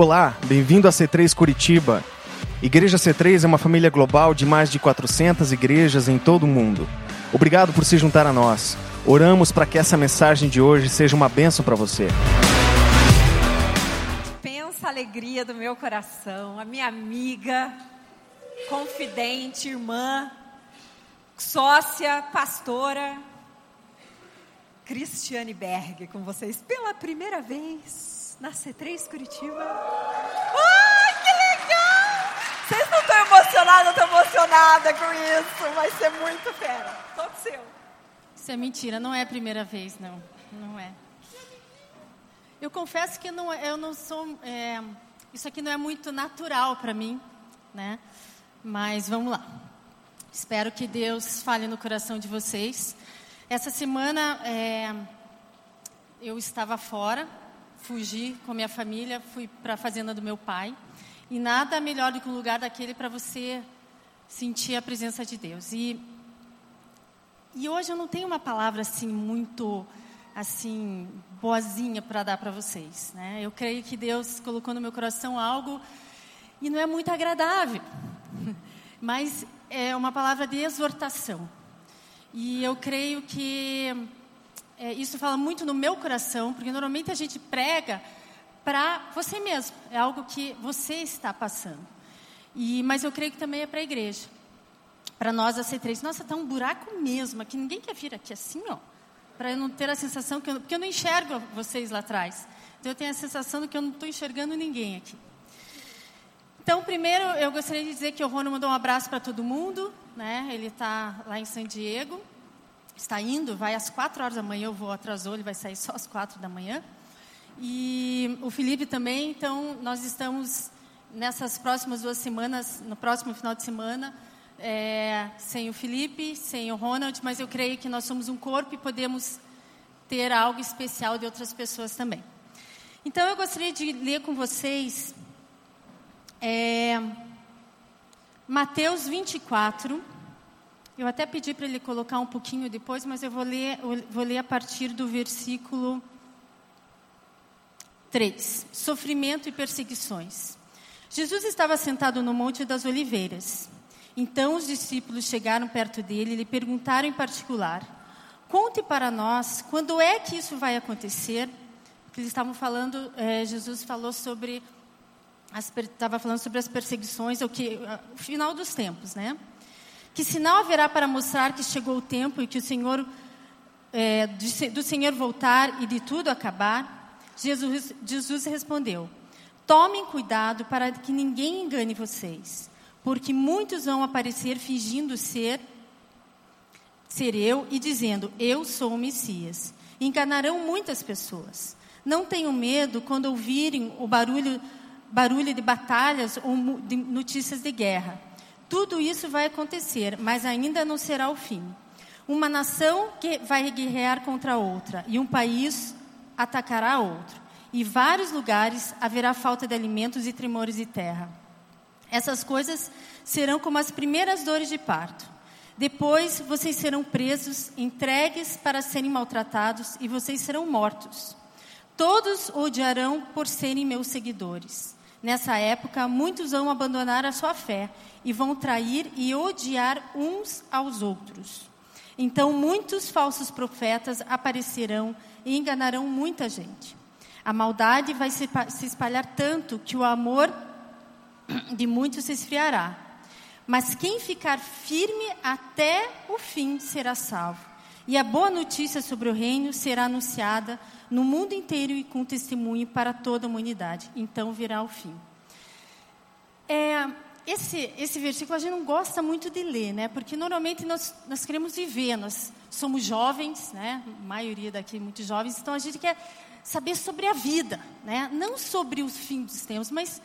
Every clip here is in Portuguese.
Olá, bem-vindo a C3 Curitiba. Igreja C3 é uma família global de mais de 400 igrejas em todo o mundo. Obrigado por se juntar a nós. Oramos para que essa mensagem de hoje seja uma bênção para você. Pensa a alegria do meu coração, a minha amiga, confidente, irmã, sócia, pastora, Cristiane Berg, com vocês pela primeira vez na C3 Curitiba. Ai, que legal! Vocês não estão emocionados, eu estou emocionada com isso. Vai ser muito fera. Todo seu. Isso é mentira, não é a primeira vez, não. Não é. Eu confesso que não, eu não sou. É, isso aqui não é muito natural para mim, né? Mas vamos lá. Espero que Deus fale no coração de vocês. Essa semana é, eu estava fora, fugi com minha família, fui para a fazenda do meu pai. E nada melhor do que um lugar daquele para você sentir a presença de Deus. E, e hoje eu não tenho uma palavra assim muito assim boazinha para dar para vocês, né? Eu creio que Deus colocou no meu coração algo e não é muito agradável, mas é uma palavra de exortação. E eu creio que é, isso fala muito no meu coração, porque normalmente a gente prega para você mesmo, é algo que você está passando. E, mas eu creio que também é para a igreja. Para nós a C3, nossa, está um buraco mesmo, aqui ninguém quer vir aqui assim, ó. Para eu não ter a sensação que eu, porque eu não enxergo vocês lá atrás. Então eu tenho a sensação de que eu não estou enxergando ninguém aqui. Então, primeiro, eu gostaria de dizer que o Rono mandou um abraço para todo mundo, né? Ele está lá em San Diego, está indo, vai às quatro horas da manhã, eu vou atrasou, ele vai sair só às quatro da manhã. E o Felipe também, então, nós estamos nessas próximas duas semanas, no próximo final de semana, é, sem o Felipe, sem o Ronald, mas eu creio que nós somos um corpo e podemos ter algo especial de outras pessoas também. Então, eu gostaria de ler com vocês é, Mateus 24. Eu até pedi para ele colocar um pouquinho depois, mas eu vou ler, vou ler a partir do versículo 3. Sofrimento e perseguições. Jesus estava sentado no Monte das Oliveiras. Então os discípulos chegaram perto dele e lhe perguntaram em particular: Conte para nós quando é que isso vai acontecer? Porque eles estavam falando, é, Jesus falou sobre estava falando sobre as perseguições, o que o final dos tempos, né? Que sinal haverá para mostrar que chegou o tempo e que o Senhor é, do Senhor voltar e de tudo acabar? Jesus, Jesus respondeu: Tomem cuidado para que ninguém engane vocês, porque muitos vão aparecer fingindo ser ser eu e dizendo: Eu sou o Messias. Enganarão muitas pessoas. Não tenham medo quando ouvirem o barulho barulho de batalhas ou de notícias de guerra. Tudo isso vai acontecer, mas ainda não será o fim. Uma nação que vai guerrear contra outra e um país atacará outro. E vários lugares haverá falta de alimentos e tremores de terra. Essas coisas serão como as primeiras dores de parto. Depois vocês serão presos, entregues para serem maltratados e vocês serão mortos. Todos odiarão por serem meus seguidores. Nessa época, muitos vão abandonar a sua fé e vão trair e odiar uns aos outros. Então, muitos falsos profetas aparecerão e enganarão muita gente. A maldade vai se espalhar tanto que o amor de muitos se esfriará. Mas quem ficar firme até o fim será salvo. E a boa notícia sobre o reino será anunciada no mundo inteiro e com testemunho para toda a humanidade. Então virá o fim. É, esse, esse versículo a gente não gosta muito de ler, né? Porque normalmente nós, nós queremos viver, nós somos jovens, né? A maioria daqui é muito jovens, então a gente quer saber sobre a vida, né? Não sobre os fins dos tempos, mas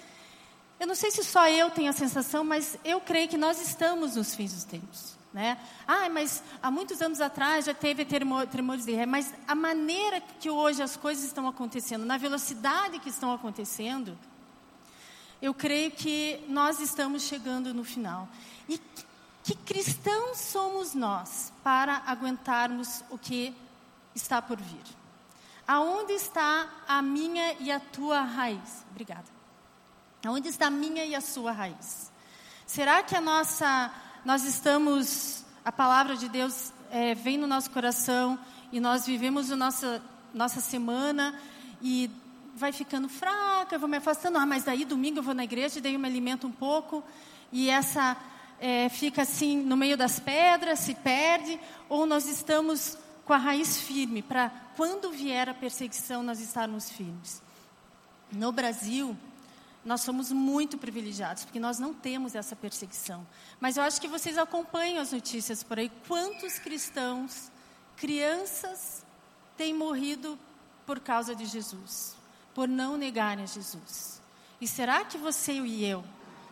eu não sei se só eu tenho a sensação, mas eu creio que nós estamos nos fins dos tempos. Né? Ah, mas há muitos anos atrás já teve tremores de ré, mas a maneira que hoje as coisas estão acontecendo, na velocidade que estão acontecendo, eu creio que nós estamos chegando no final. E que cristãos somos nós para aguentarmos o que está por vir? Aonde está a minha e a tua raiz? Obrigada. Onde está a minha e a sua raiz? Será que a nossa, nós estamos, a palavra de Deus é, vem no nosso coração e nós vivemos a nossa, nossa semana e vai ficando fraca, eu vou me afastando, ah, mas daí domingo eu vou na igreja e daí eu me alimento um pouco. E essa é, fica assim no meio das pedras, se perde, ou nós estamos com a raiz firme para quando vier a perseguição nós estarmos firmes. No Brasil, nós somos muito privilegiados, porque nós não temos essa perseguição. Mas eu acho que vocês acompanham as notícias por aí. Quantos cristãos, crianças, têm morrido por causa de Jesus, por não negarem a Jesus? E será que você e eu,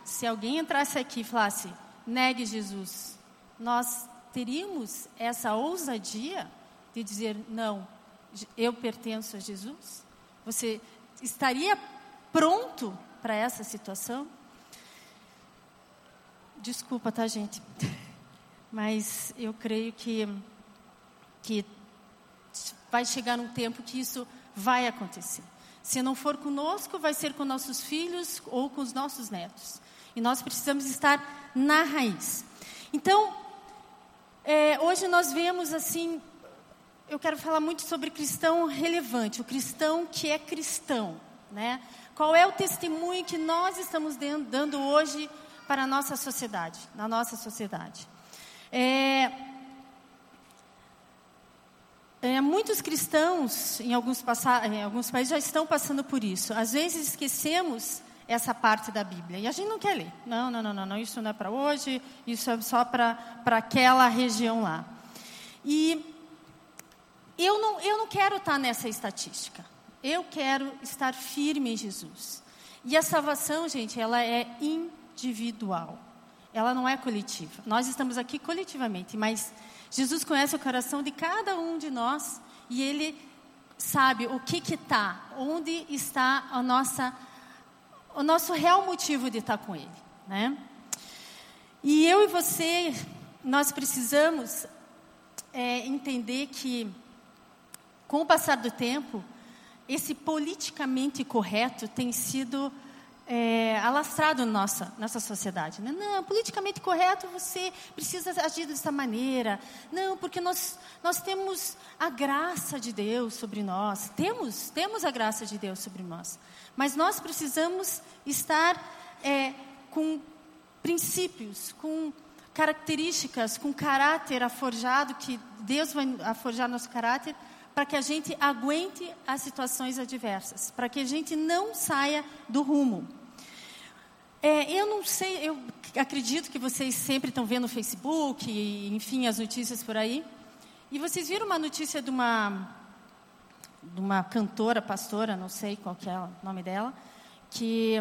se alguém entrasse aqui e falasse, negue Jesus, nós teríamos essa ousadia de dizer, não, eu pertenço a Jesus? Você estaria pronto para essa situação? Desculpa, tá, gente? Mas eu creio que, que vai chegar um tempo que isso vai acontecer. Se não for conosco, vai ser com nossos filhos ou com os nossos netos. E nós precisamos estar na raiz. Então, é, hoje nós vemos assim, eu quero falar muito sobre cristão relevante, o cristão que é cristão, né? Qual é o testemunho que nós estamos dando hoje para a nossa sociedade, na nossa sociedade? É, é, muitos cristãos, em alguns, em alguns países, já estão passando por isso. Às vezes esquecemos essa parte da Bíblia. E a gente não quer ler. Não, não, não, não, isso não é para hoje, isso é só para aquela região lá. E eu não, eu não quero estar nessa estatística. Eu quero estar firme em Jesus. E a salvação, gente, ela é individual. Ela não é coletiva. Nós estamos aqui coletivamente, mas Jesus conhece o coração de cada um de nós e Ele sabe o que que está, onde está a nossa, o nosso real motivo de estar com Ele, né? E eu e você, nós precisamos é, entender que, com o passar do tempo, esse politicamente correto tem sido é, alastrado na nossa, nossa sociedade. Né? Não, politicamente correto você precisa agir dessa maneira. Não, porque nós, nós temos a graça de Deus sobre nós. Temos, temos a graça de Deus sobre nós. Mas nós precisamos estar é, com princípios, com características, com caráter aforjado, que Deus vai aforjar nosso caráter para que a gente aguente as situações adversas, para que a gente não saia do rumo. É, eu não sei, eu acredito que vocês sempre estão vendo o Facebook, enfim, as notícias por aí. E vocês viram uma notícia de uma, de uma cantora, pastora, não sei qual é o nome dela, que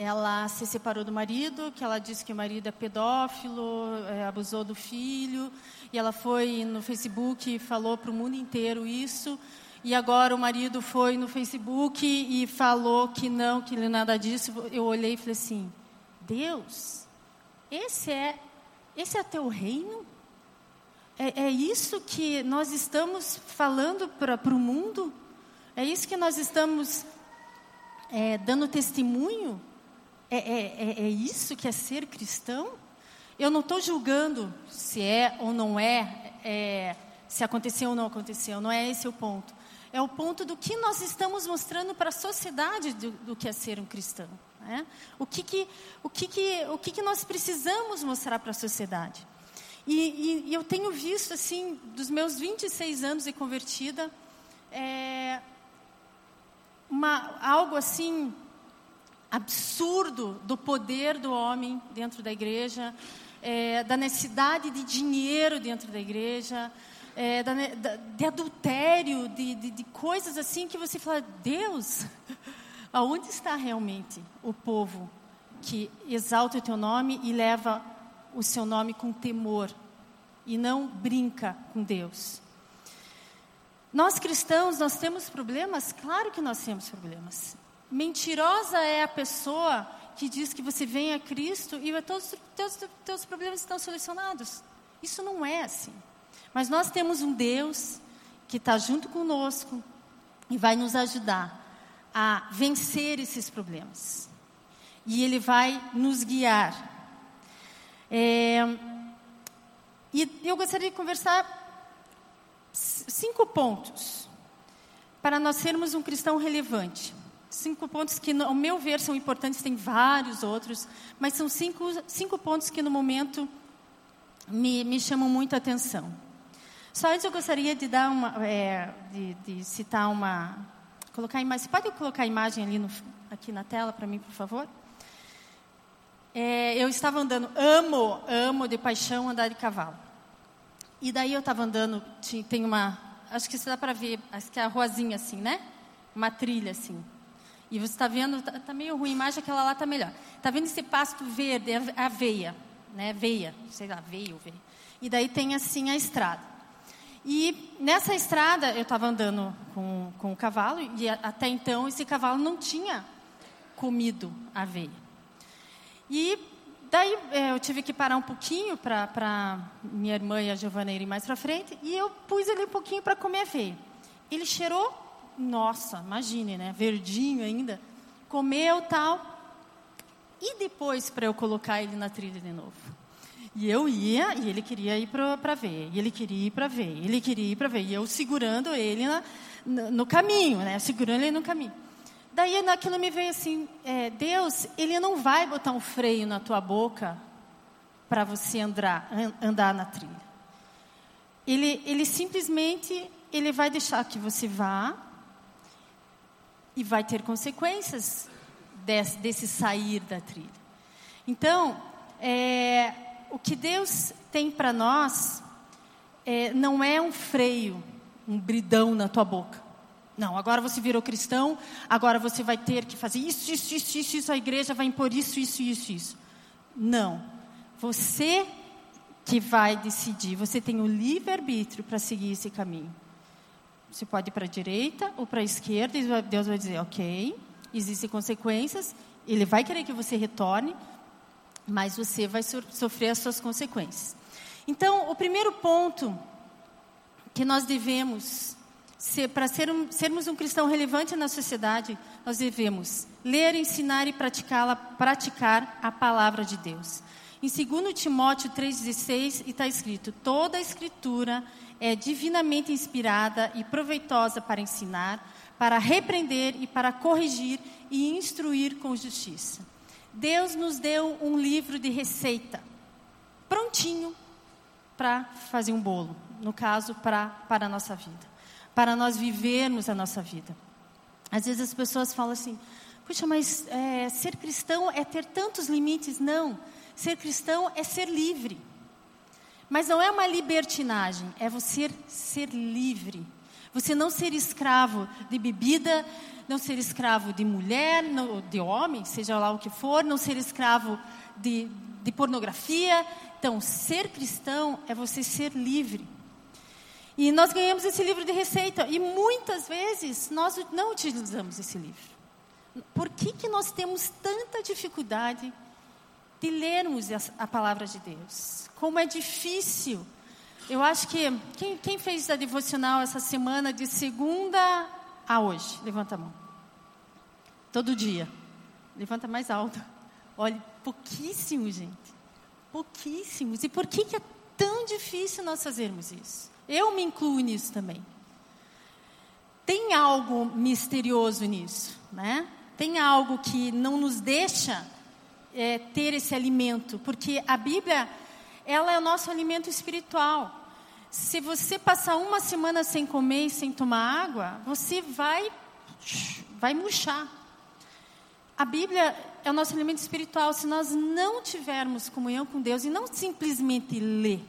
ela se separou do marido, que ela disse que o marido é pedófilo, é, abusou do filho, e ela foi no Facebook e falou para o mundo inteiro isso. E agora o marido foi no Facebook e falou que não, que não nada disso. Eu olhei e falei assim: Deus, esse é, esse é teu reino? É, é isso que nós estamos falando para o mundo? É isso que nós estamos é, dando testemunho? É, é, é, é isso que é ser cristão? Eu não estou julgando se é ou não é, é, se aconteceu ou não aconteceu, não é esse o ponto. É o ponto do que nós estamos mostrando para a sociedade do, do, que é ser um cristão. Né? O, que, que, o, que, que, o que, que nós precisamos mostrar para a sociedade. E, e, e, eu tenho visto, assim, dos meus 26 anos de convertida, é, uma, algo assim absurdo do poder do homem dentro da igreja, é, da necessidade de dinheiro dentro da igreja, é, da, da, de adultério, de, de, de, coisas assim que você fala, Deus, aonde está realmente o povo que exalta o teu nome e leva o seu nome com temor e não brinca com Deus? Nós cristãos, nós temos problemas? Claro que nós temos problemas. Mentirosa é a pessoa que diz que você vem a Cristo e todos os teus, teus problemas estão solucionados. Isso não é assim. Mas nós temos um Deus que está junto conosco e vai nos ajudar a vencer esses problemas. E Ele vai nos guiar. É, e eu gostaria de conversar cinco pontos para nós sermos um cristão relevante. Cinco pontos que, ao meu ver, são importantes, tem vários outros, mas são cinco, cinco pontos que, no momento, me, me chamam muito a atenção. Só antes eu gostaria de dar uma, é, de, de, citar uma, colocar imagem. Você pode colocar a imagem ali no, aqui na tela para mim, por favor? É, eu estava andando, amo, amo de paixão andar de cavalo. E daí eu estava andando, tem uma, acho que isso dá para ver, acho que é a ruazinha assim, né? Uma trilha assim. E você está vendo, está tá meio ruim a imagem, aquela lá está melhor. Está vendo esse pasto verde, a aveia, né? Veia, sei lá, veia ou veia. E daí tem assim a estrada. E nessa estrada eu estava andando com, com o cavalo e até então esse cavalo não tinha comido aveia. E daí é, eu tive que parar um pouquinho para minha irmã e a Giovana irem mais para frente e eu pus ele um pouquinho para comer aveia. Ele cheirou nossa, imagine, né? Verdinho ainda. Comeu tal. E depois para eu colocar ele na trilha de novo? E eu ia, e ele queria ir para ver, e ele queria ir para ver, ele queria ir para ver, e eu segurando ele na, no, no, caminho, né? Segurando ele no caminho. Daí naquilo me veio assim, é, Deus, ele não vai botar um freio na tua boca para você andar, andar na trilha. Ele, ele simplesmente, ele vai deixar que você vá, e vai ter consequências desse, desse sair da trilha. Então, é, o que Deus tem para nós é, não é um freio, um bridão na tua boca. Não, agora você virou cristão, agora você vai ter que fazer isso, isso, isso, isso, isso, a igreja vai impor isso, isso, isso, isso. Não. Você que vai decidir, você tem o livre-arbítrio para seguir esse caminho. Você pode ir para a direita ou para a esquerda, e Deus vai dizer, ok, existem consequências, Ele vai querer que você retorne, mas você vai sofrer as suas consequências. Então, o primeiro ponto que nós devemos ser, para ser um, sermos um cristão relevante na sociedade, nós devemos ler, ensinar e praticar a palavra de Deus. Em 2 Timóteo 3,16 está escrito: toda a escritura é divinamente inspirada e proveitosa para ensinar, para repreender e para corrigir e instruir com justiça. Deus nos deu um livro de receita, prontinho para fazer um bolo, no caso, pra, para a nossa vida, para nós vivermos a nossa vida. Às vezes as pessoas falam assim: puxa, mas é, ser cristão é ter tantos limites? Não, ser cristão é ser livre. Mas não é uma libertinagem, é você ser livre. Você não ser escravo de bebida, não ser escravo de mulher, de homem, seja lá o que for, não ser escravo de, de pornografia. Então, ser cristão é você ser livre. E nós ganhamos esse livro de receita e muitas vezes nós não utilizamos esse livro. Por que, que nós temos tanta dificuldade de lermos a palavra de Deus? Como é difícil. Eu acho que quem, quem fez a devocional essa semana de segunda a hoje? Levanta a mão. Todo dia. Levanta mais alto. Olha, pouquíssimo, gente. Pouquíssimos. E por que, que é tão difícil nós fazermos isso? Eu me incluo nisso também. Tem algo misterioso nisso, né? Tem algo que não nos deixa é, ter esse alimento, porque a Bíblia ela é o nosso alimento espiritual. Se você passar uma semana sem comer e sem tomar água, você vai, vai murchar. A Bíblia é o nosso alimento espiritual. Se nós não tivermos comunhão com Deus e não simplesmente ler,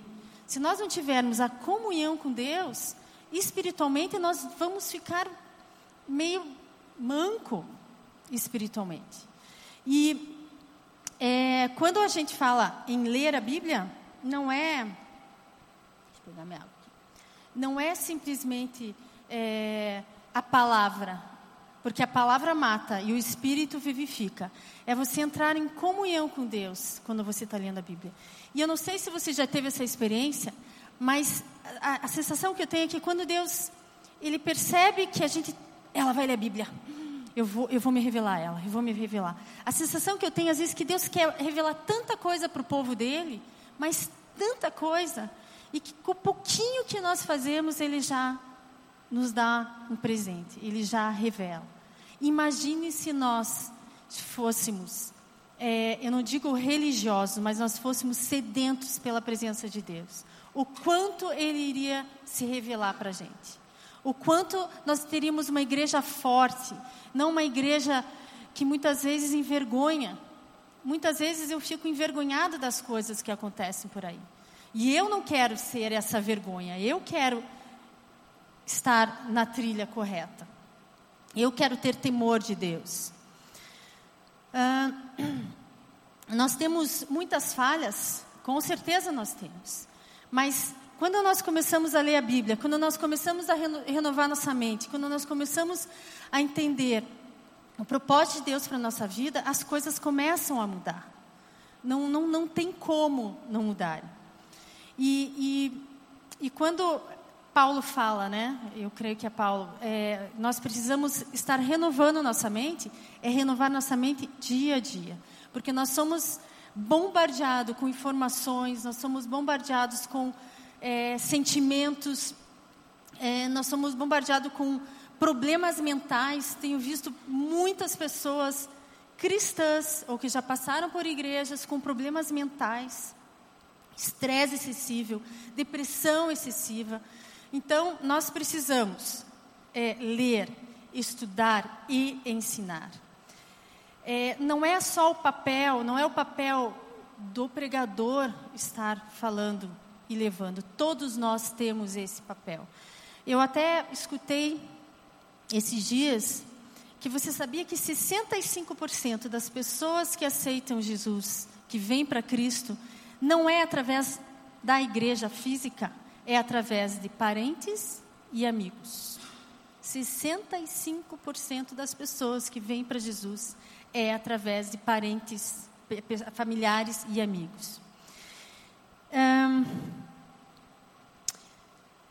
se nós não tivermos a comunhão com Deus, espiritualmente nós vamos ficar meio manco espiritualmente. E é, quando a gente fala em ler a Bíblia, não é. Deixa eu pegar minha água aqui. Não é simplesmente é, a palavra, porque a palavra mata e o Espírito vivifica. É você entrar em comunhão com Deus quando você está lendo a Bíblia. E eu não sei se você já teve essa experiência, mas a, a, sensação que eu tenho é que quando Deus ele percebe que a gente, ela vai ler a Bíblia, eu vou, eu vou me revelar a ela, eu vou me revelar. A sensação que eu tenho, às vezes, que Deus quer revelar tanta coisa para o povo dele, mas tanta coisa, e que com o pouquinho que nós fazemos, ele já nos dá um presente, ele já revela. Imagine se nós fôssemos, é, eu não digo religiosos, mas nós fôssemos sedentos pela presença de Deus. O quanto ele iria se revelar para a gente. O quanto nós teríamos uma igreja forte, não uma igreja que muitas vezes envergonha. Muitas vezes eu fico envergonhada das coisas que acontecem por aí. E eu não quero ser essa vergonha. Eu quero estar na trilha correta. Eu quero ter temor de Deus. Ah, nós temos muitas falhas, com certeza nós temos. Mas quando nós começamos a ler a Bíblia, quando nós começamos a reno renovar nossa mente, quando nós começamos a entender o propósito de Deus para a nossa vida, as coisas começam a mudar. Não, não, não tem como não mudar. E, e, e quando Paulo fala, né? Eu creio que é Paulo. É, nós precisamos estar renovando nossa mente, é renovar nossa mente dia a dia, porque nós somos bombardeados com informações, nós somos bombardeados com é, sentimentos, é, nós somos bombardeados com problemas mentais. Tenho visto muitas pessoas cristãs ou que já passaram por igrejas com problemas mentais, estresse excessivo, depressão excessiva. Então, nós precisamos é, ler, estudar e ensinar. É, não é só o papel, não é o papel do pregador estar falando e levando. Todos nós temos esse papel. Eu até escutei esses dias que você sabia que 65% das pessoas que aceitam Jesus, que vêm para Cristo, não é através da igreja física, é através de parentes e amigos. 65% das pessoas que vêm para Jesus é através de parentes, familiares e amigos.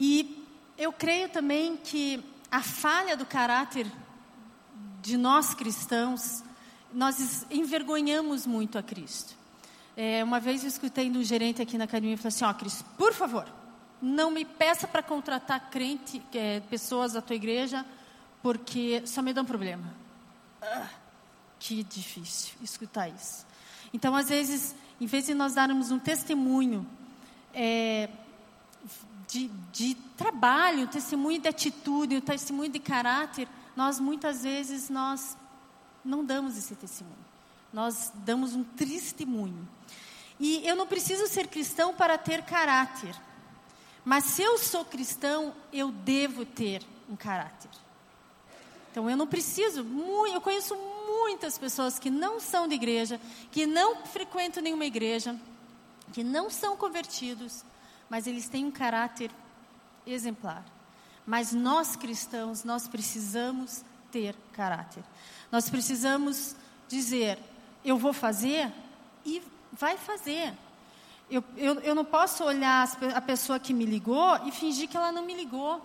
E eu creio também que a falha do caráter de nós cristãos, nós envergonhamos muito a Cristo. É, uma vez eu escutei um gerente aqui na academia e falou assim: Ó, oh, Cristo, por favor, não me peça para contratar crente, é, pessoas da tua igreja, porque só me dão problema. Ah, que difícil escutar isso. Então, às vezes, em vez de nós darmos um testemunho é, de, de trabalho, um testemunho de atitude, um testemunho de caráter, nós muitas vezes nós não damos esse testemunho. Nós damos um testemunho. E eu não preciso ser cristão para ter caráter. Mas se eu sou cristão, eu devo ter um caráter. Então eu não preciso, eu conheço muitas pessoas que não são de igreja, que não frequentam nenhuma igreja, que não são convertidos, mas eles têm um caráter exemplar. Mas nós cristãos, nós precisamos ter caráter. Nós precisamos dizer: eu vou fazer e vai fazer. Eu, eu, eu não posso olhar a pessoa que me ligou e fingir que ela não me ligou.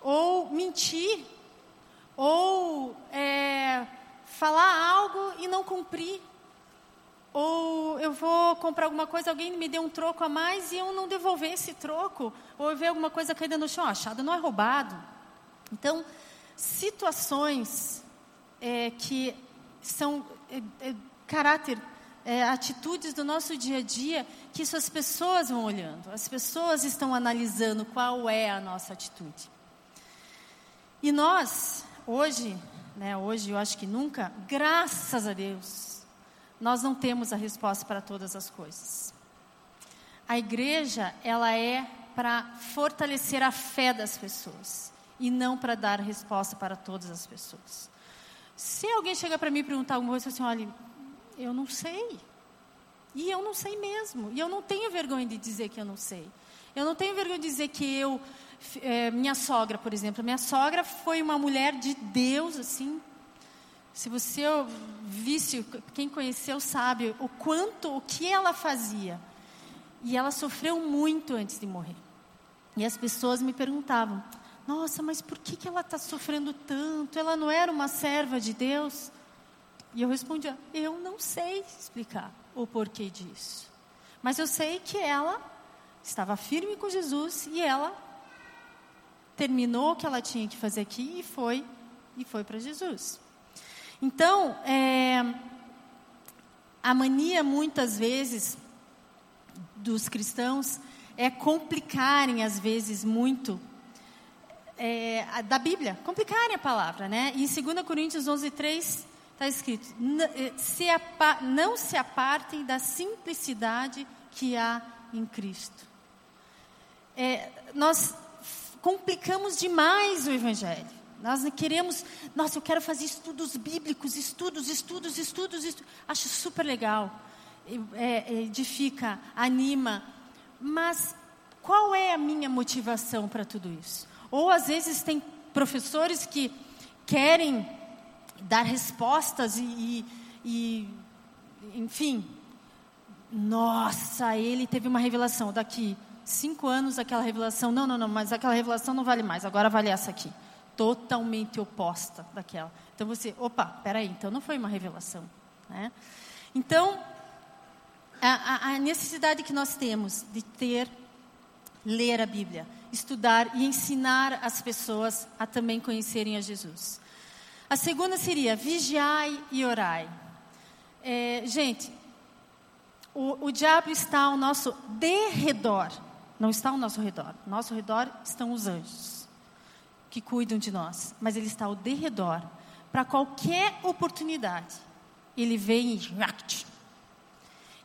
Ou mentir. Ou é, falar algo e não cumprir. Ou eu vou comprar alguma coisa, alguém me deu um troco a mais e eu não devolver esse troco. Ou eu ver alguma coisa caída no chão, achado não é roubado. Então, situações é, que são é, é, caráter é, atitudes do nosso dia a dia que isso as pessoas vão olhando, as pessoas estão analisando qual é a nossa atitude. E nós, hoje, né, hoje eu acho que nunca, graças a Deus, nós não temos a resposta para todas as coisas. A igreja, ela é para fortalecer a fé das pessoas e não para dar resposta para todas as pessoas. Se alguém chega para mim e perguntar alguma coisa assim, olha, eu não sei. E eu não sei mesmo. E eu não tenho vergonha de dizer que eu não sei. Eu não tenho vergonha de dizer que eu. É, minha sogra, por exemplo. Minha sogra foi uma mulher de Deus, assim. Se você visse, quem conheceu sabe o quanto, o que ela fazia. E ela sofreu muito antes de morrer. E as pessoas me perguntavam: Nossa, mas por que, que ela está sofrendo tanto? Ela não era uma serva de Deus? E eu respondia: Eu não sei explicar o porquê disso. Mas eu sei que ela estava firme com Jesus e ela terminou o que ela tinha que fazer aqui e foi e foi para Jesus. Então, é, a mania muitas vezes dos cristãos é complicarem às vezes muito é, da Bíblia, complicarem a palavra, né? E em 2 Coríntios 11, 3 está escrito: eh, se não se apartem da simplicidade que há em Cristo. É, nós complicamos demais o Evangelho. Nós queremos, nossa, eu quero fazer estudos bíblicos, estudos, estudos, estudos, estudos. acho super legal, é, edifica, anima, mas qual é a minha motivação para tudo isso? Ou às vezes tem professores que querem dar respostas e, e, e enfim, nossa, ele teve uma revelação daqui cinco anos aquela revelação, não, não, não, mas aquela revelação não vale mais, agora vale essa aqui. Totalmente oposta daquela. Então você, opa, peraí, então não foi uma revelação. Né? Então, a, a necessidade que nós temos de ter, ler a Bíblia, estudar e ensinar as pessoas a também conhecerem a Jesus. A segunda seria vigiai e orai. É, gente, o, o diabo está ao nosso derredor, não está ao nosso redor. Ao nosso redor estão os anjos que cuidam de nós, mas ele está ao derredor para qualquer oportunidade. Ele vem e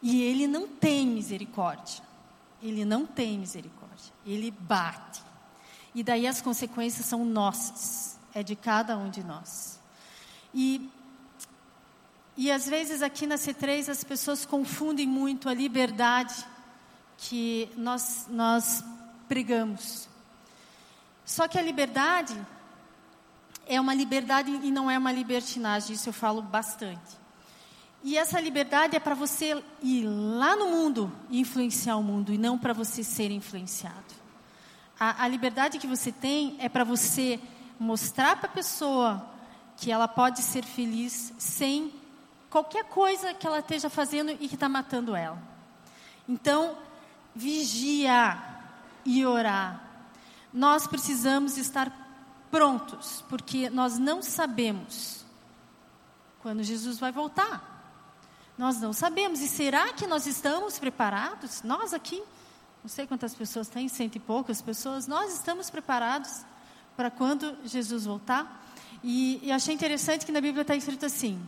e ele não tem misericórdia. Ele não tem misericórdia. Ele bate. E daí as consequências são nossas. É de cada um de nós. E, e às vezes aqui na C3 as pessoas confundem muito a liberdade que nós, nós pregamos. Só que a liberdade é uma liberdade e não é uma libertinagem, isso eu falo bastante. E essa liberdade é para você ir lá no mundo e influenciar o mundo, e não para você ser influenciado. A, a liberdade que você tem é para você mostrar para a pessoa que ela pode ser feliz sem qualquer coisa que ela esteja fazendo e que está matando ela. Então, vigia e orar. Nós precisamos estar prontos, porque nós não sabemos quando Jesus vai voltar. Nós não sabemos. E será que nós estamos preparados? Nós aqui, não sei quantas pessoas tem, cento e poucas pessoas, nós estamos preparados para quando Jesus voltar? E, e achei interessante que na Bíblia está escrito assim: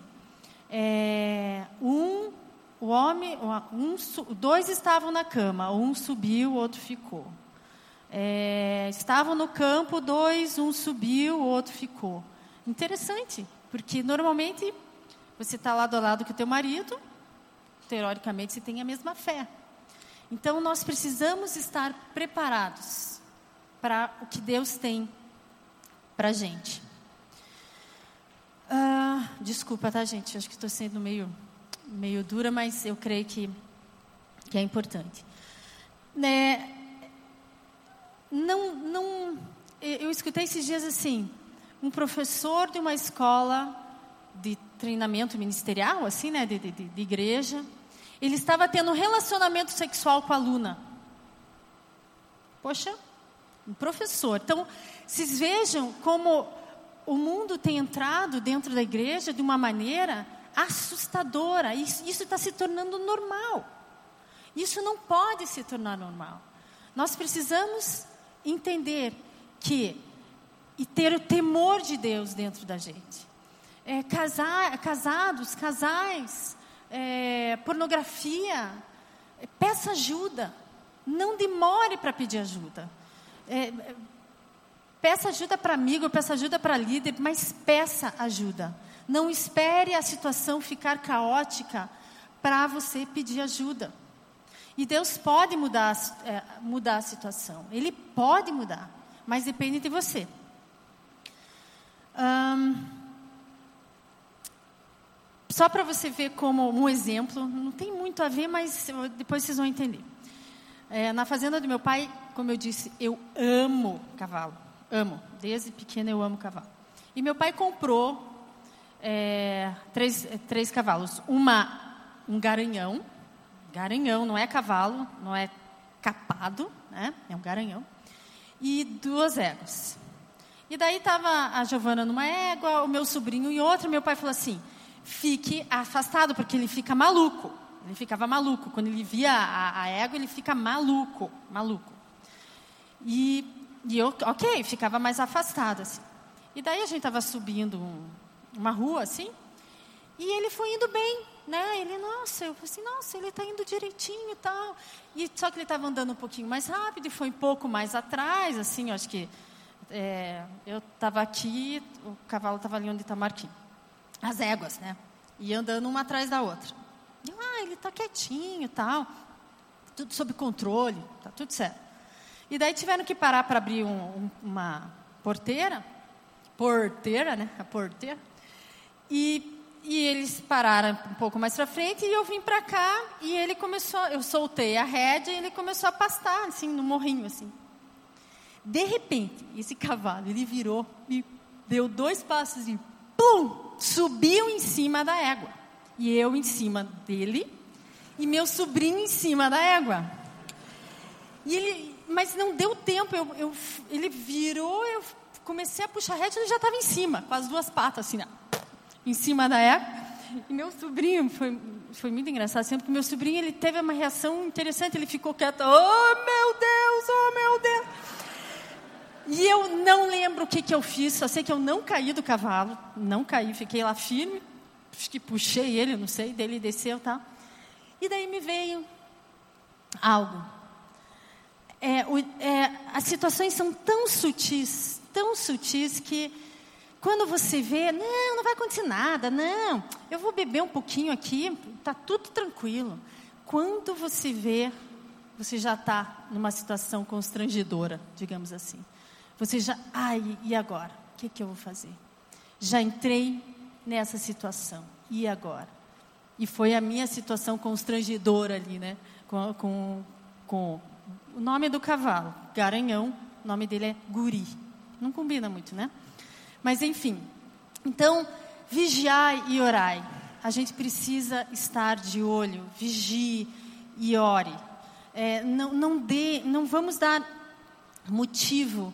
é, um, o homem, um, dois estavam na cama, um subiu, o outro ficou. É, estavam no campo, dois, um subiu, o outro ficou. Interessante, porque normalmente você está lado a lado com o teu marido, teoricamente você tem a mesma fé. Então nós precisamos estar preparados para o que Deus tem para a gente. Ah, desculpa, tá, gente? Acho que estou sendo meio, meio dura, mas eu creio que, que é importante. Né, não, não, eu escutei esses dias assim, um professor de uma escola de treinamento ministerial, assim, né, de, de, de igreja, ele estava tendo um relacionamento sexual com a aluna. Poxa, um professor. Então, vocês vejam como o mundo tem entrado dentro da igreja de uma maneira assustadora. Isso está se tornando normal. Isso não pode se tornar normal. Nós precisamos entender que e ter o temor de Deus dentro da gente é, casar, casados, casais, é, pornografia, é, peça ajuda. Não demore para pedir ajuda. É, é, peça ajuda para amigo, peça ajuda para líder, mas peça ajuda. Não espere a situação ficar caótica para você pedir ajuda. E Deus pode mudar, é, mudar a situação. Ele pode mudar, mas depende de você. Só para você ver como um exemplo, não tem muito a ver, mas depois vocês vão entender. É, na fazenda do meu pai, como eu disse, eu amo cavalo, Amo. Desde pequena eu amo cavalo. E meu pai comprou é, três, três cavalos. Uma, um garanhão. Garanhão, não é cavalo, não é capado, né? É um garanhão. E duas éguas. E daí estava a Giovana numa égua, o meu sobrinho em outra. Meu pai falou assim: fique afastado, porque ele fica maluco. Ele ficava maluco. Quando ele via a, a égua, ele fica maluco, maluco. E, e eu, ok, ficava mais afastado. Assim. E daí a gente estava subindo um, uma rua assim, e ele foi indo bem, né? Ele, nossa, eu falei assim, nossa, ele está indo direitinho e tal. E só que ele estava andando um pouquinho mais rápido e foi um pouco mais atrás, assim, acho que é, eu estava aqui, o cavalo estava ali onde está Marquinhos. As éguas, né? E andando uma atrás da outra. Eu, ah, ele está quietinho e tal. Tudo sob controle, tá tudo certo. E daí tiveram que parar para abrir um, um, uma porteira. Porteira, né? A porteira. E, e eles pararam um pouco mais para frente e eu vim para cá e ele começou, eu soltei a rédea e ele começou a pastar, assim, no morrinho, assim. De repente, esse cavalo, ele virou, e deu dois passos e pum, subiu em cima da égua. E eu em cima dele e meu sobrinho em cima da égua. E ele, mas não deu tempo, eu, eu, ele virou, eu comecei a puxar rédea, ele já estava em cima, com as duas patas assim, em cima da égua. E meu sobrinho, foi, foi muito engraçado, sempre que meu sobrinho ele teve uma reação interessante, ele ficou quieto, oh meu Deus, oh meu Deus. E eu não lembro o que, que eu fiz, só sei que eu não caí do cavalo, não caí, fiquei lá firme, acho que puxei ele, não sei, dele desceu tal. E daí me veio algo. É, o, é, as situações são tão sutis, tão sutis que quando você vê, não, não vai acontecer nada, não, eu vou beber um pouquinho aqui, está tudo tranquilo. Quando você vê, você já está numa situação constrangedora, digamos assim. Você já, ai, e agora? O que, que eu vou fazer? Já entrei nessa situação, e agora? E foi a minha situação constrangedora ali, né? Com, com, com o nome do cavalo, Garanhão, o nome dele é Guri. Não combina muito, né? Mas enfim. Então, vigiai e orai. A gente precisa estar de olho, vigie e ore. É, não, não, dê, não vamos dar motivo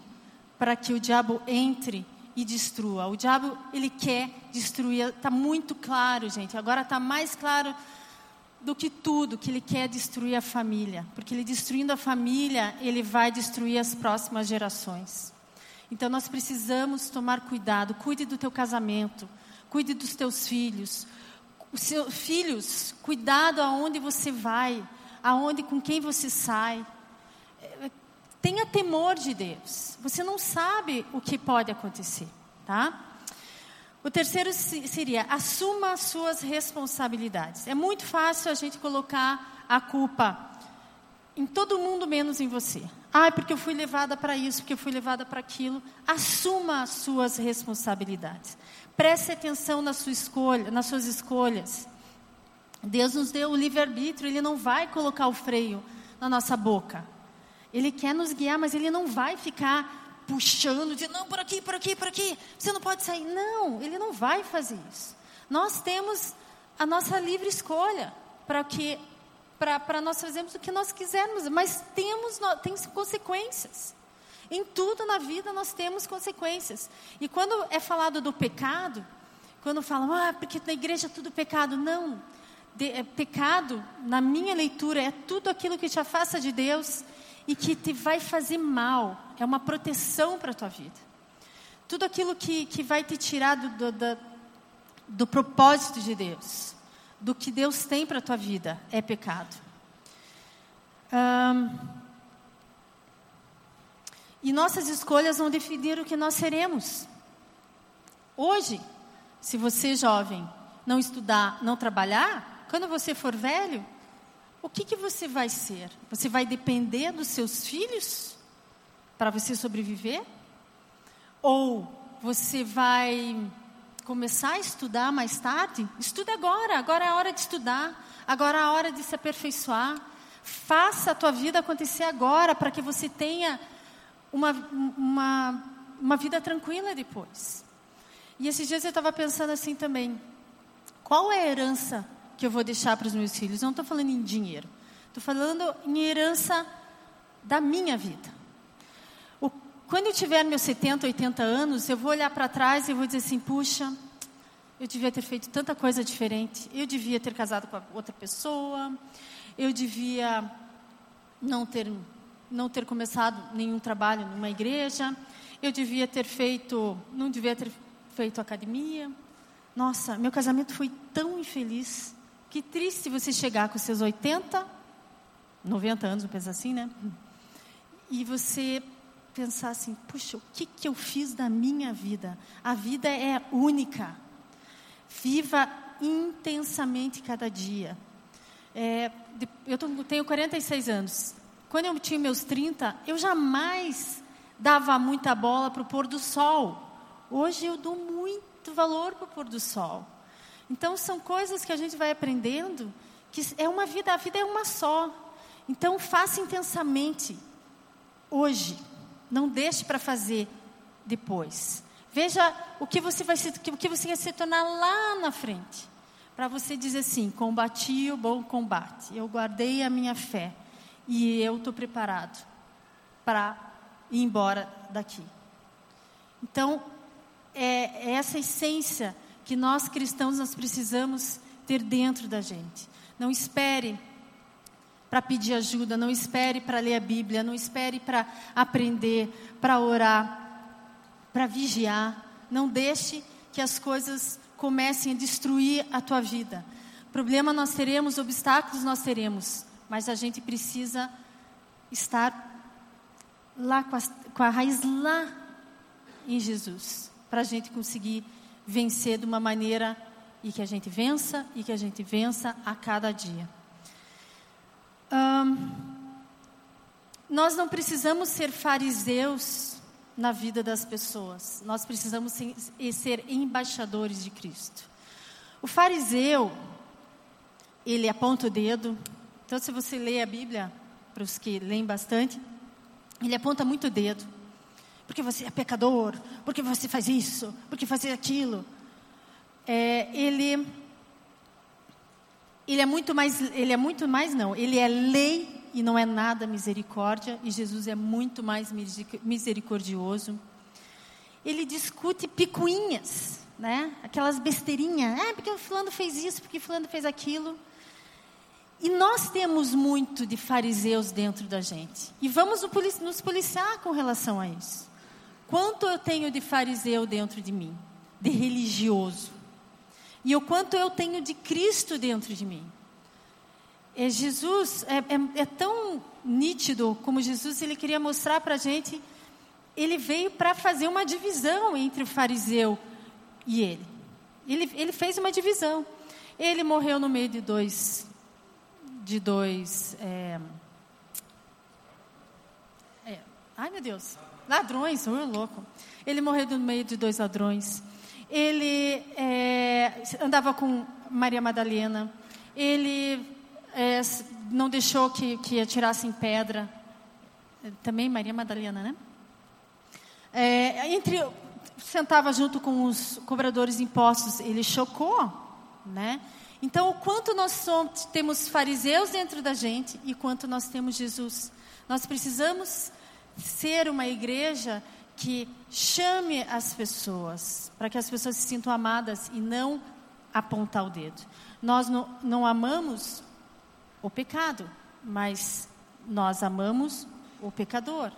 para que o diabo entre e destrua. O diabo, ele quer destruir, está muito claro, gente. Agora está mais claro do que tudo, que ele quer destruir a família. Porque ele destruindo a família, ele vai destruir as próximas gerações. Então nós precisamos tomar cuidado. Cuide do teu casamento, cuide dos teus filhos. Os seus filhos, cuidado aonde você vai, aonde com quem você sai. Tenha temor de Deus. Você não sabe o que pode acontecer, tá? O terceiro seria assuma as suas responsabilidades. É muito fácil a gente colocar a culpa em todo mundo menos em você. Ah, porque eu fui levada para isso, porque eu fui levada para aquilo. Assuma as suas responsabilidades. Preste atenção na sua escolha, nas suas escolhas. Deus nos deu o livre-arbítrio, Ele não vai colocar o freio na nossa boca. Ele quer nos guiar, mas ele não vai ficar puxando, de não, por aqui, por aqui, por aqui, você não pode sair. Não, ele não vai fazer isso. Nós temos a nossa livre escolha para que para nós fazermos o que nós quisermos, mas temos tem consequências. Em tudo na vida nós temos consequências. E quando é falado do pecado, quando falam, ah, porque na igreja é tudo pecado, não. De, é, pecado, na minha leitura, é tudo aquilo que te afasta de Deus e que te vai fazer mal. É uma proteção para a tua vida. Tudo aquilo que, que vai te tirar do, do, do, do propósito de Deus, do que Deus tem para a tua vida, é pecado. e nossas escolhas vão definir o que nós seremos. Hoje, se você jovem não estudar, não trabalhar, quando você for velho, o que, que você vai ser? Você vai depender dos seus filhos para você sobreviver? Ou você vai começar a estudar mais tarde? Estuda agora, agora é a hora de estudar, agora é a hora de se aperfeiçoar. Faça a tua vida acontecer agora para que você tenha uma, uma uma vida tranquila depois. E esses dias eu estava pensando assim também: qual é a herança que eu vou deixar para os meus filhos? Não estou falando em dinheiro, estou falando em herança da minha vida. Quando eu tiver meus 70, 80 anos, eu vou olhar para trás e vou dizer assim: puxa, eu devia ter feito tanta coisa diferente, eu devia ter casado com outra pessoa, eu devia não ter, não ter começado nenhum trabalho numa igreja, eu devia ter feito, não devia ter feito academia. Nossa, meu casamento foi tão infeliz. Que triste você chegar com seus 80, 90 anos, pensa assim, né? E você pensar assim: puxa, o que, que eu fiz da minha vida? A vida é única. Viva intensamente cada dia. É, eu tenho 46 anos. Quando eu tinha meus 30, eu jamais dava muita bola para o pôr do sol. Hoje eu dou muito valor para o pôr do sol. Então são coisas que a gente vai aprendendo que é uma vida, a vida é uma só. Então faça intensamente hoje. Não deixe para fazer depois. Veja o que você vai se, o que você vai se tornar lá na frente. Para você dizer assim: combati o bom combate, eu guardei a minha fé e eu estou preparado para ir embora daqui. Então, é, é essa essência que nós cristãos nós precisamos ter dentro da gente. Não espere para pedir ajuda, não espere para ler a Bíblia, não espere para aprender, para orar, para vigiar. Não deixe que as coisas comecem a destruir a tua vida. Problema nós teremos, obstáculos nós teremos, mas a gente precisa estar lá com a, com a raiz lá em Jesus, para a gente conseguir vencer de uma maneira e que a gente vença e que a gente vença a cada dia. Nós não precisamos ser fariseus na vida das pessoas, nós precisamos ser embaixadores de Cristo. O fariseu, ele aponta o dedo, então se você lê a Bíblia, para os que leem bastante, ele aponta muito o dedo. Porque você é pecador, porque você faz isso, porque faz aquilo. É, ele, ele é muito mais, ele é muito mais não, ele é lei e não é nada misericórdia, e Jesus é muito mais misericordioso. Ele discute picuinhas, né? Aquelas besteirinhas, ah, porque o fulano fez isso, porque o fulano fez aquilo. E nós temos muito de fariseus dentro da gente. E vamos nos policiar com relação a isso. Quanto eu tenho de fariseu dentro de mim? De religioso. E o quanto eu tenho de Cristo dentro de mim? É Jesus é, é, é tão nítido como Jesus ele queria mostrar para a gente. Ele veio para fazer uma divisão entre o fariseu e ele. ele. Ele fez uma divisão. Ele morreu no meio de dois de dois. É... É... Ai, meu Deus. Ladrões, oh, louco. Ele morreu no meio de dois ladrões. Ele é, andava com Maria Madalena. Ele é, não deixou que, que atirassem pedra. Também Maria Madalena, né? É, entre sentava junto com os cobradores de impostos. Ele chocou, né? Então, o quanto nós somos, temos fariseus dentro da gente e quanto nós temos Jesus. Nós precisamos ser uma igreja que chame as pessoas, para que as pessoas se sintam amadas e não apontar o dedo. Nós não, não amamos o pecado, mas nós amamos o pecador.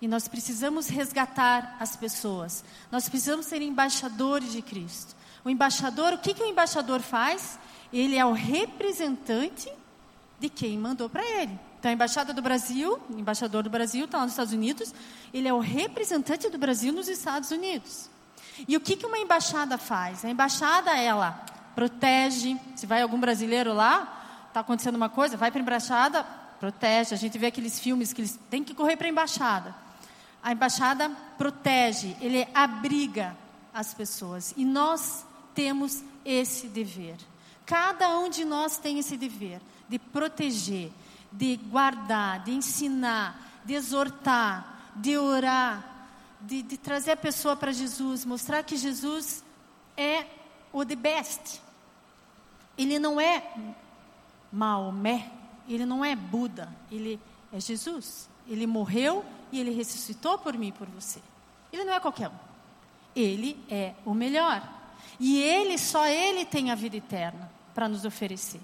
E nós precisamos resgatar as pessoas. Nós precisamos ser embaixadores de Cristo. O embaixador, o que, que o embaixador faz? Ele é o representante de quem mandou para ele. Então, a Embaixada do Brasil, embaixador do Brasil está lá nos Estados Unidos, ele é o representante do Brasil nos Estados Unidos. E o que, que uma embaixada faz? A embaixada, ela protege. Se vai algum brasileiro lá, está acontecendo uma coisa, vai para a embaixada, protege. A gente vê aqueles filmes que eles têm que correr para a embaixada. A embaixada protege, ele abriga as pessoas. E nós temos esse dever. Cada um de nós tem esse dever de proteger, de guardar, de ensinar, de exortar, de orar, de, de trazer a pessoa para Jesus, mostrar que Jesus é o the best. Ele não é Maomé, ele não é Buda, ele é Jesus. Ele morreu e ele ressuscitou por mim e por você. Ele não é qualquer um. Ele é o melhor. E ele, só ele tem a vida eterna para nos oferecer.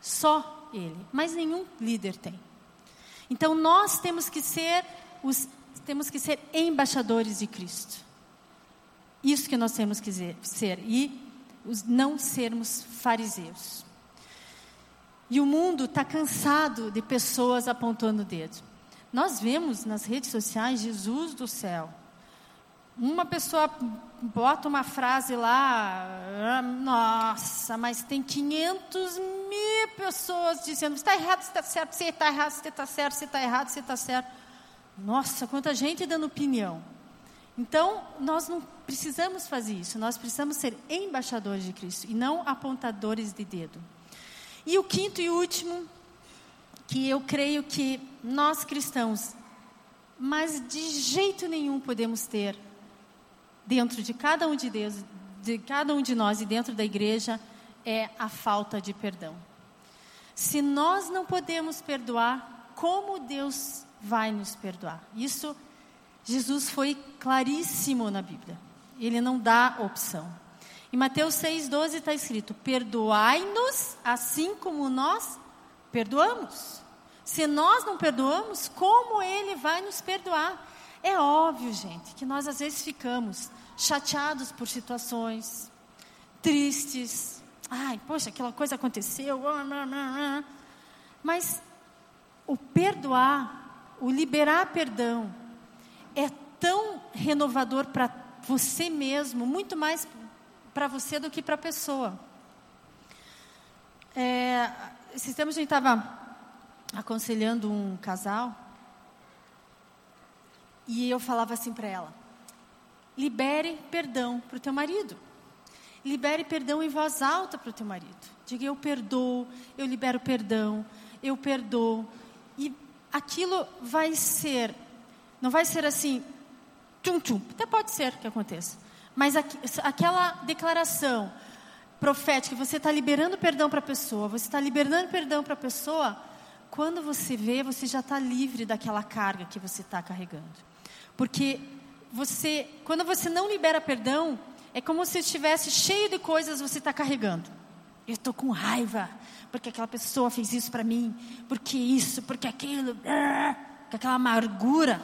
Só ele. Mas nenhum líder tem. Então nós temos que ser os temos que ser embaixadores de Cristo. Isso que nós temos que ser e os não sermos fariseus. E o mundo está cansado de pessoas apontando o dedo. Nós vemos nas redes sociais Jesus do céu. Uma pessoa bota uma frase lá, nossa, mas tem 500 mil pessoas dizendo: está errado, está certo, você está errado, você está certo, você está errado, você está certo. Nossa, quanta gente dando opinião. Então, nós não precisamos fazer isso, nós precisamos ser embaixadores de Cristo e não apontadores de dedo. E o quinto e último, que eu creio que nós cristãos, mas de jeito nenhum podemos ter dentro de cada um de Deus, de cada um de nós e dentro da igreja, é a falta de perdão. Se nós não podemos perdoar, como Deus vai nos perdoar. Isso, Jesus foi claríssimo na Bíblia. Ele não dá opção. Em Mateus 6,12 está escrito: Perdoai-nos assim como nós perdoamos. Se nós não perdoamos, como Ele vai nos perdoar? É óbvio, gente, que nós às vezes ficamos chateados por situações, tristes. Ai, poxa, aquela coisa aconteceu. Mas o perdoar o liberar perdão é tão renovador para você mesmo, muito mais para você do que para a pessoa. É, esses tempos a gente estava aconselhando um casal e eu falava assim para ela: libere perdão para o teu marido. Libere perdão em voz alta para o teu marido. Diga: eu perdoo, eu libero perdão, eu perdoo. E aquilo vai ser, não vai ser assim, tchum tchum, até pode ser que aconteça, mas aqu aquela declaração profética, você está liberando perdão para a pessoa, você está liberando perdão para a pessoa, quando você vê, você já está livre daquela carga que você está carregando. Porque você, quando você não libera perdão, é como se estivesse cheio de coisas você está carregando. Eu estou com raiva, porque aquela pessoa fez isso para mim, porque isso, porque aquilo, com aquela amargura.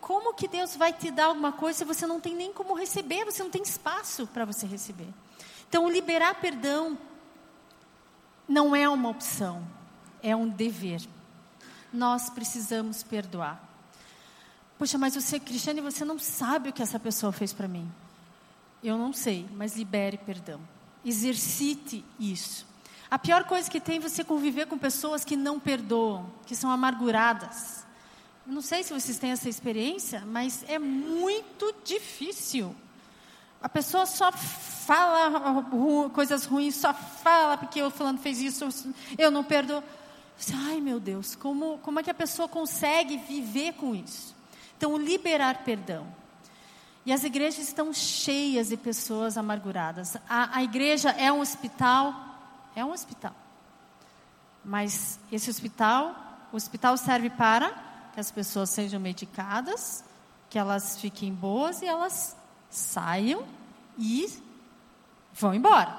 Como que Deus vai te dar alguma coisa se você não tem nem como receber, você não tem espaço para você receber? Então, liberar perdão não é uma opção, é um dever. Nós precisamos perdoar. Poxa, mas você é cristiano e você não sabe o que essa pessoa fez para mim. Eu não sei, mas libere perdão. Exercite isso. A pior coisa que tem é você conviver com pessoas que não perdoam, que são amarguradas. Não sei se vocês têm essa experiência, mas é muito difícil. A pessoa só fala coisas ruins, só fala porque o fulano fez isso, eu não perdoo. Ai meu Deus, como, como é que a pessoa consegue viver com isso? Então, liberar perdão. E as igrejas estão cheias de pessoas amarguradas. A, a igreja é um hospital é um hospital. Mas esse hospital, o hospital serve para que as pessoas sejam medicadas, que elas fiquem boas e elas saiam e vão embora.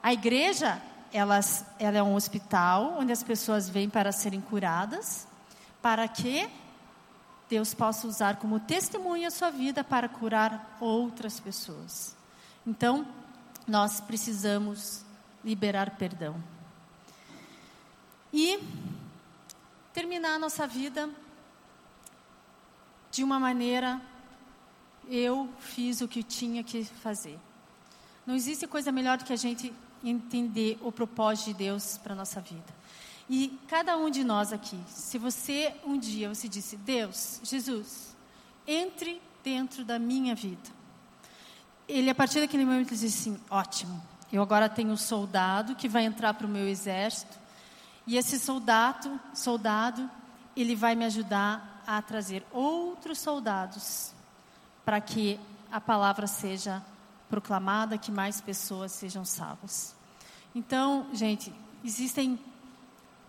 A igreja, elas, ela é um hospital onde as pessoas vêm para serem curadas, para que Deus possa usar como testemunha a sua vida para curar outras pessoas. Então, nós precisamos liberar perdão. E terminar a nossa vida de uma maneira eu fiz o que tinha que fazer. Não existe coisa melhor do que a gente entender o propósito de Deus para nossa vida. E cada um de nós aqui, se você um dia você disse, Deus, Jesus, entre dentro da minha vida. Ele a partir daquele momento disse assim, ótimo, eu agora tenho um soldado que vai entrar para o meu exército. E esse soldado, soldado, ele vai me ajudar a trazer outros soldados para que a palavra seja proclamada, que mais pessoas sejam salvas. Então, gente, existem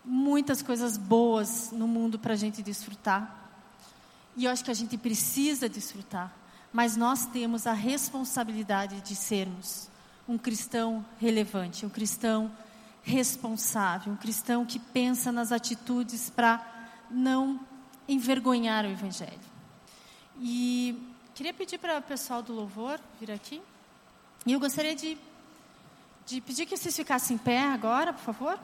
muitas coisas boas no mundo para a gente desfrutar. E eu acho que a gente precisa desfrutar. Mas nós temos a responsabilidade de sermos um cristão relevante, um cristão responsável, um cristão que pensa nas atitudes para não envergonhar o Evangelho. E queria pedir para o pessoal do louvor vir aqui. E eu gostaria de, de pedir que vocês ficassem em pé agora, por favor.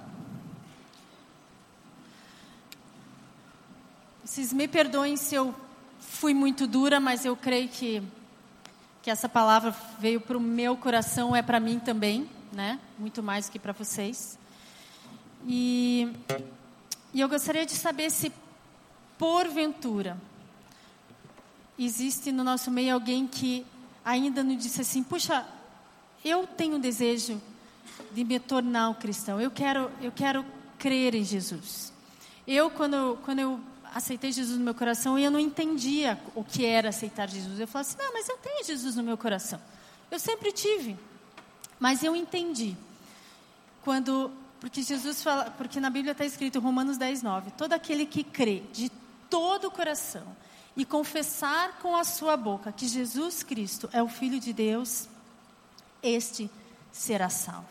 Vocês me perdoem se eu fui muito dura, mas eu creio que, que essa palavra veio para o meu coração, é para mim também, né? Muito mais do que para vocês. E, e eu gostaria de saber se, porventura, existe no nosso meio alguém que ainda nos disse assim: puxa, eu tenho um desejo de me tornar um cristão. Eu quero, eu quero crer em Jesus. Eu quando, quando eu aceitei Jesus no meu coração e eu não entendia o que era aceitar Jesus. Eu falava assim, não, mas eu tenho Jesus no meu coração. Eu sempre tive. Mas eu entendi. Quando, porque Jesus fala, porque na Bíblia está escrito, Romanos 10, 9, todo aquele que crê de todo o coração e confessar com a sua boca que Jesus Cristo é o Filho de Deus, este será salvo.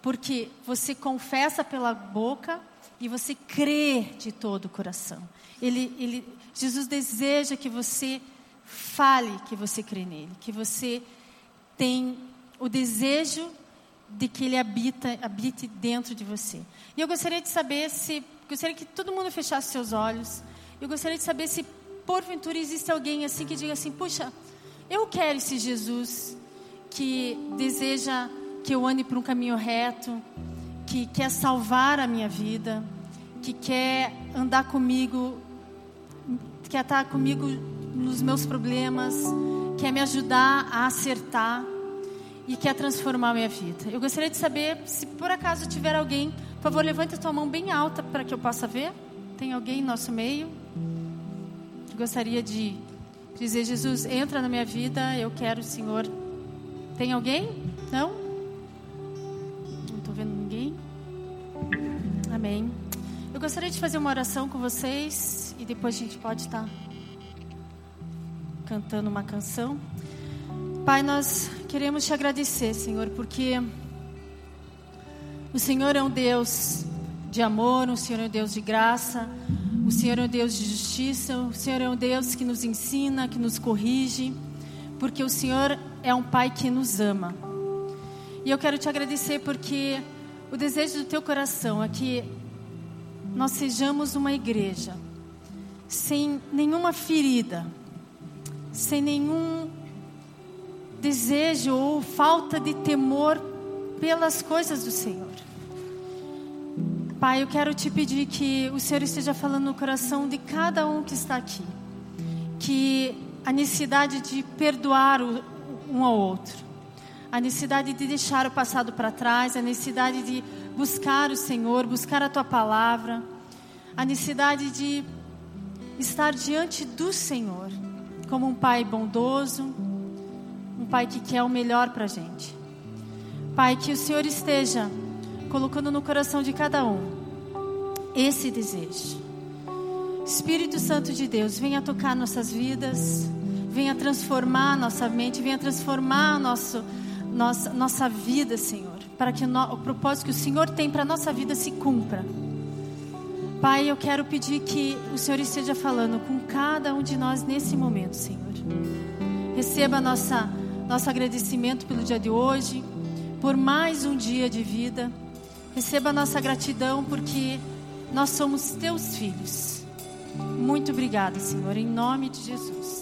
Porque você confessa pela boca e você crê de todo o coração. Ele, ele, Jesus deseja que você fale que você crê nele, que você tem o desejo de que ele habita, habite dentro de você. E eu gostaria de saber se, gostaria que todo mundo fechasse seus olhos. Eu gostaria de saber se porventura existe alguém assim que diga assim: "Puxa, eu quero esse Jesus que deseja que eu ande por um caminho reto, que quer salvar a minha vida, que quer andar comigo, quer estar comigo nos meus problemas, quer me ajudar a acertar e quer transformar a minha vida. Eu gostaria de saber se por acaso tiver alguém, por favor, levante a tua mão bem alta para que eu possa ver. Tem alguém em nosso meio que gostaria de dizer: Jesus, entra na minha vida, eu quero, Senhor. Tem alguém? Não? Amém. Eu gostaria de fazer uma oração com vocês e depois a gente pode estar cantando uma canção. Pai, nós queremos te agradecer, Senhor, porque o Senhor é um Deus de amor, o Senhor é um Deus de graça, o Senhor é um Deus de justiça, o Senhor é um Deus que nos ensina, que nos corrige, porque o Senhor é um Pai que nos ama. E eu quero te agradecer porque o desejo do teu coração é que nós sejamos uma igreja sem nenhuma ferida, sem nenhum desejo ou falta de temor pelas coisas do Senhor. Pai, eu quero te pedir que o Senhor esteja falando no coração de cada um que está aqui, que a necessidade de perdoar um ao outro, a necessidade de deixar o passado para trás, a necessidade de buscar o Senhor, buscar a tua palavra, a necessidade de estar diante do Senhor, como um pai bondoso, um pai que quer o melhor para a gente. Pai, que o Senhor esteja colocando no coração de cada um esse desejo. Espírito Santo de Deus, venha tocar nossas vidas, venha transformar nossa mente, venha transformar nosso nossa, nossa vida, Senhor, para que o, no, o propósito que o Senhor tem para a nossa vida se cumpra. Pai, eu quero pedir que o Senhor esteja falando com cada um de nós nesse momento, Senhor. Receba nossa, nosso agradecimento pelo dia de hoje, por mais um dia de vida. Receba nossa gratidão porque nós somos teus filhos. Muito obrigada, Senhor, em nome de Jesus.